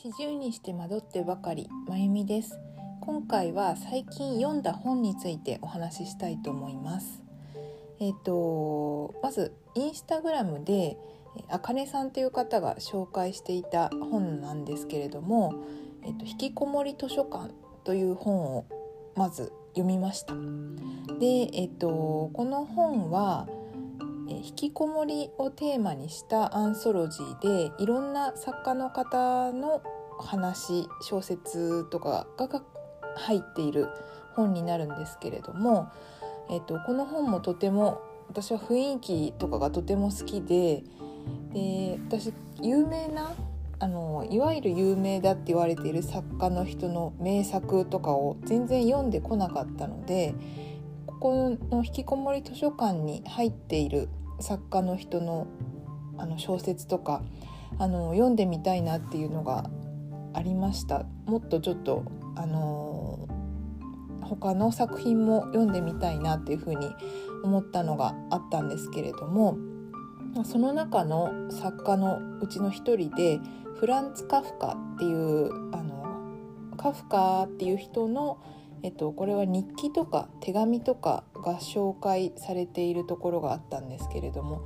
四十にして惑ってばかりまゆみです。今回は最近読んだ本についてお話ししたいと思います。えっ、とまずインスタグラムであかねさんという方が紹介していた本なんですけれども「えっと、引きこもり図書館」という本をまず読みました。で、えっと、この本は引きこもりをテーマにしたアンソロジーでいろんな作家の方の話小説とかが入っている本になるんですけれども、えっと、この本もとても私は雰囲気とかがとても好きでで私有名なあのいわゆる有名だって言われている作家の人の名作とかを全然読んでこなかったのでここの引きこもり図書館に入っている作家の人のあの小説とかあの読んでみたいなっていうのがありました。もっとちょっとあの他の作品も読んでみたいなっていうふうに思ったのがあったんですけれどもその中の作家のうちの一人でフランツ・カフカっていうあのカフカっていう人の、えっと、これは日記とか手紙とかが紹介されているところがあったんですけれども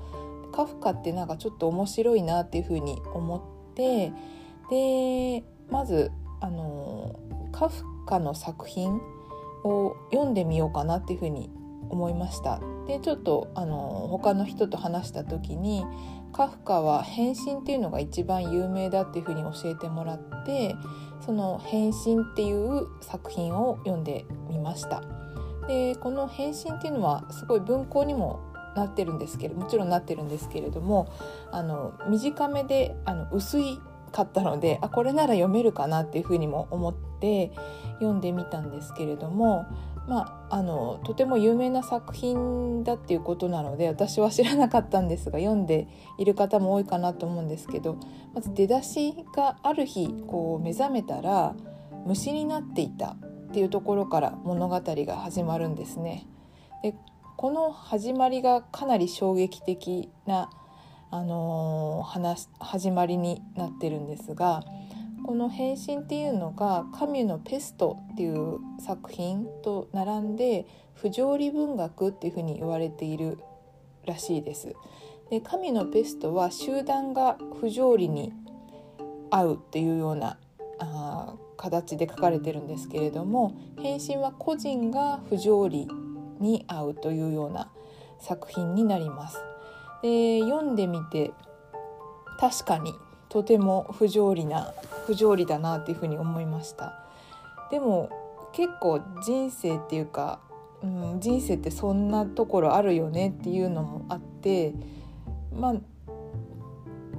カフカってなんかちょっと面白いなっていうふうに思ってでまずあのカフカの作品を読んでみようかなっていうふうに思いましたでちょっとあの他の人と話した時にカフカは「変身」っていうのが一番有名だっていうふうに教えてもらってその「変身」っていう作品を読んでみました。でこの「変身」っていうのはすごい文庫にもなってるんですけどもちろんなってるんですけれどもあの短めであの薄いかったのであこれなら読めるかなっていうふうにも思って読んでみたんですけれどもまあ、あのとても有名な作品だっていうことなので私は知らなかったんですが読んでいる方も多いかなと思うんですけどまず出だしがある日こう目覚めたら虫になっていたっていうところから物語が始まるんですね。でこの始まりがかなり衝撃的な、あの、話始まりになってるんですがこの「変身」っていうのがカミュの「ペスト」っていう作品と並んで不条理文学っていうふうに言われているらしいです。でカミュのペストは集団が不条理に合うっていうようなあ形で書かれてるんですけれども変身は個人が不条理に合うというような作品になります。で読んでみて確かにとても不条理な不条理だなっていうふうに思いました。でも結構人生っていうか、うん、人生ってそんなところあるよねっていうのもあってまあ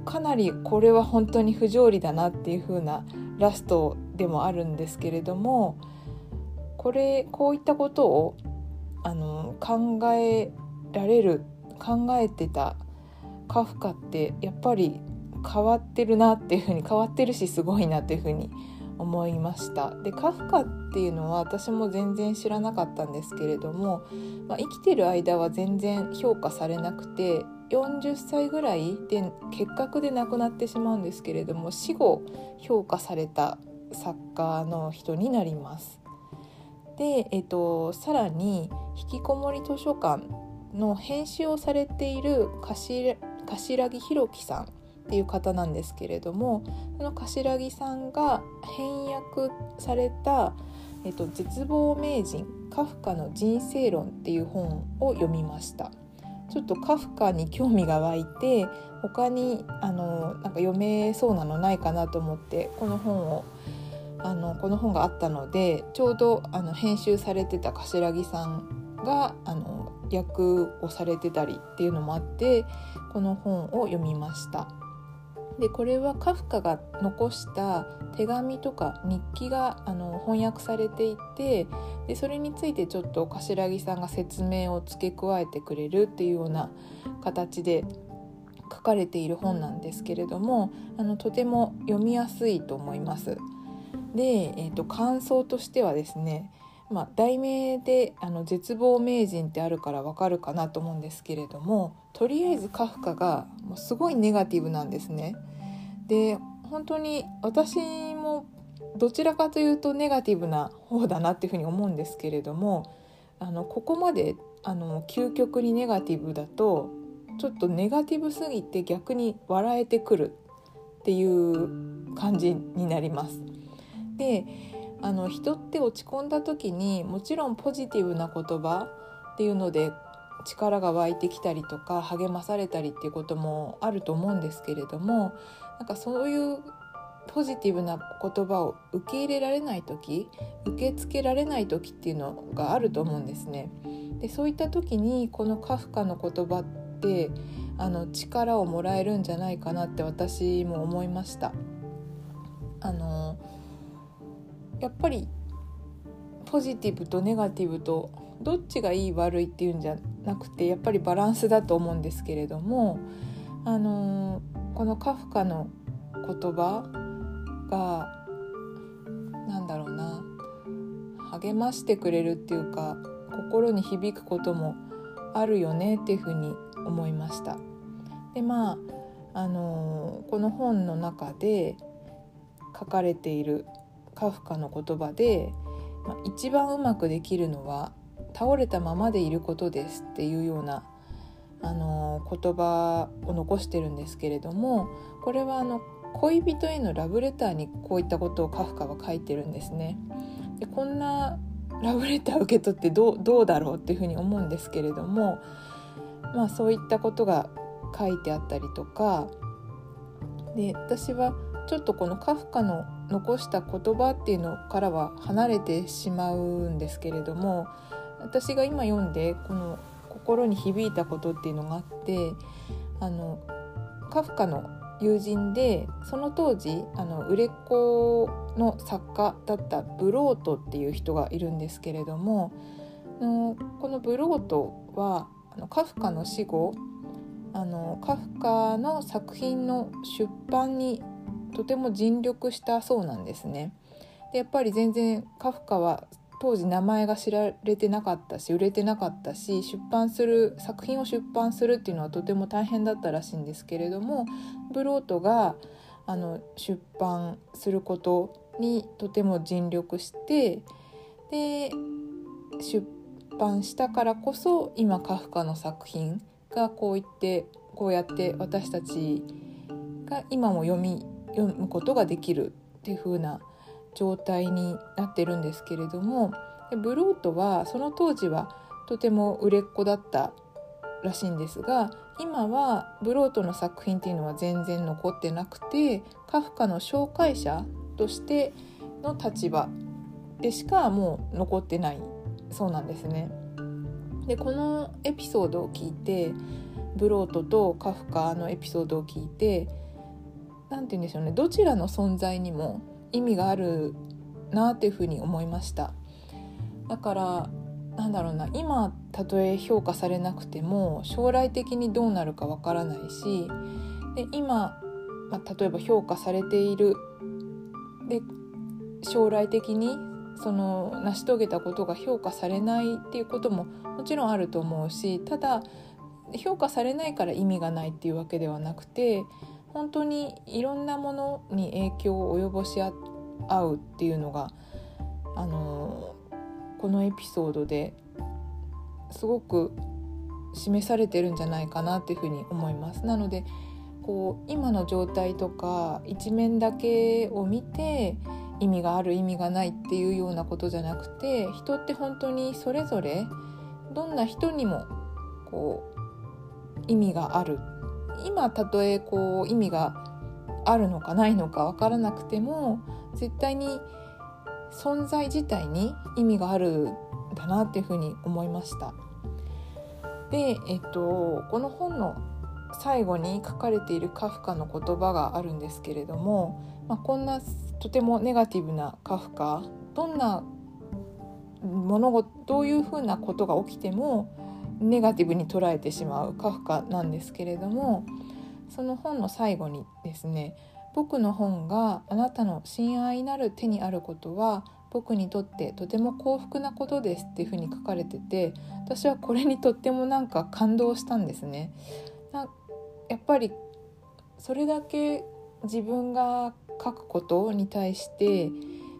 かなりこれは本当に不条理だなっていう風なラストでもあるんですけれどもこれこういったことをあの考えられる考えてたカフカってやっぱり変わってるなっていうふうに変わってるしすごいなっていうふうに思いましたでカフカっていうのは私も全然知らなかったんですけれども、まあ、生きてる間は全然評価されなくて40歳ぐらいで結核で亡くなってしまうんですけれども死後評価された作家の人になります。で、えっと、さらに「引きこもり図書館」の編集をされている柏木弘樹さんっていう方なんですけれどもその柏木さんが翻訳された「えっと、絶望名人カフカの人生論」っていう本を読みました。ちょっとカフカに興味が湧いて他にあのなんか読めそうなのないかなと思ってこの本をあのこの本があったのでちょうどあの編集されてた柏木さんがあの訳をされてたりっていうのもあってこの本を読みました。でこれはカフカが残した手紙とか日記があの翻訳されていてでそれについてちょっと柏木さんが説明を付け加えてくれるっていうような形で書かれている本なんですけれどもあのとても読みやすいと思います。で、えーと、感想としてはですねまあ、題名であの絶望名人ってあるからわかるかなと思うんですけれどもとりあえずカフカがもうすごいネガティブなんですね。で本当に私もどちらかというとネガティブな方だなっていうふうに思うんですけれどもあのここまであの究極にネガティブだとちょっとネガティブすぎて逆に笑えてくるっていう感じになります。であの人って落ち込んだ時にもちろんポジティブな言葉っていうので力が湧いてきたりとか励まされたりっていうこともあると思うんですけれどもなんかそういうポジティブな言葉を受け入れられない時受け付けられない時っていうのがあると思うんですね。でそういった時にこのカフカの言葉ってあの力をもらえるんじゃないかなって私も思いました。あのやっぱりポジティブとネガティブとどっちがいい悪いっていうんじゃなくてやっぱりバランスだと思うんですけれどもあのこのカフカの言葉がなんだろうな励ましてくれるっていうか心に響くこともあるよねっていうふうに思いました。でまああのこの本の中で書かれているカフカの言葉で、まあ、一番うまくできるのは倒れたままでいることですっていうようなあの言葉を残してるんですけれどもこれはあの恋人へのラブレターにこういったことをカフカは書いてるんですね。でこんなラブレター受け取ってどうだろうっていうふうに思うんですけれども、まあ、そういったことが書いてあったりとかで私はちょっとこのカフカの残した言葉っていうのからは離れてしまうんですけれども私が今読んでこの心に響いたことっていうのがあってあのカフカの友人でその当時あの売れっ子の作家だったブロートっていう人がいるんですけれどものこのブロートはあのカフカの死後あのカフカの作品の出版にとても尽力したそうなんですね。でやっぱり全然カフカは当時名前が知られてなかったし売れてなかったし出版する作品を出版するっていうのはとても大変だったらしいんですけれどもブロートがあの出版することにとても尽力してで出版したからこそ今カフカの作品がこう言ってこうやって私たちが今も読み読むことができるっていう風な状態になってるんですけれどもブロートはその当時はとても売れっ子だったらしいんですが今はブロートの作品っていうのは全然残ってなくてカフカの紹介者としての立場でしかもう残ってないそうなんですね。でこのエピソードを聞いてブロートとカフカのエピソードを聞いて何て言うんでしょうね。どちらの存在にも意味があるなっていうふうに思いました。だからなんだろうな。今たとえ評価されなくても将来的にどうなるかわからないしで今、まあ、例えば評価されているで将来的にその成し遂げたことが評価されないっていうことももちろんあると思うしただ評価されないから意味がないっていうわけではなくて本当にいろんなものに影響を及ぼし合うっていうのがあのこのエピソードですごく示されてるんじゃないかなっていうふうに思います。なのでこう今の状態とか一面だけを見て意味がある意味がないっていうようなことじゃなくて人って本当にそれぞれどんな人にもこう意味がある今たとえこう意味があるのかないのか分からなくても絶対に存在自体に意味があるんだなっていうふうに思いました。で、えっと、この本の最後に書かれているカフカの言葉があるんですけれども、まあ、こんなとてもネガティブなカフカどんな物事どういうふうなことが起きてもネガティブに捉えてしまうカフカなんですけれどもその本の最後にですね僕の本があなたの親愛なる手にあることは僕にとってとても幸福なことですっていうふうに書かれてて私はこれにとってもなんか感動したんですね。なやっぱりそれだけ自分が書くことに対して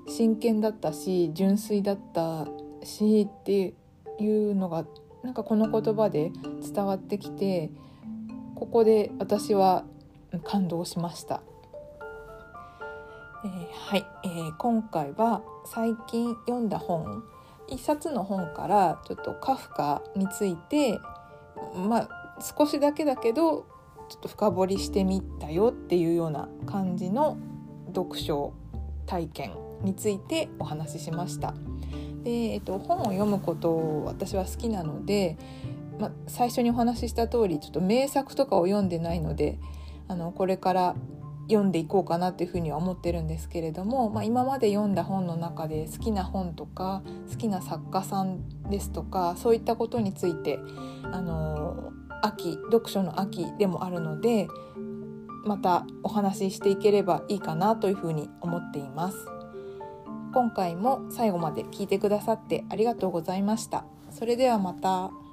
真剣だったし純粋だったしっていうのがなんかこの言葉で伝わってきてここで私は感動しました。えー、はい、えー、今回は最近読んだ本一冊の本からちょっとカフカについてまあ少しだけだけどちょっと深掘りしてみたよっていうような感じの読書体験についてお話ししました。で、えっと、本を読むことを私は好きなので、ま、最初にお話しした通りちょっと名作とかを読んでないのであのこれから読んでいこうかなっていうふうには思ってるんですけれども、まあ、今まで読んだ本の中で好きな本とか好きな作家さんですとかそういったことについてあの秋読書の秋でもあるのでまたお話ししていければいいかなというふうに思っています。今回も最後まで聞いてくださってありがとうございました。それではまた。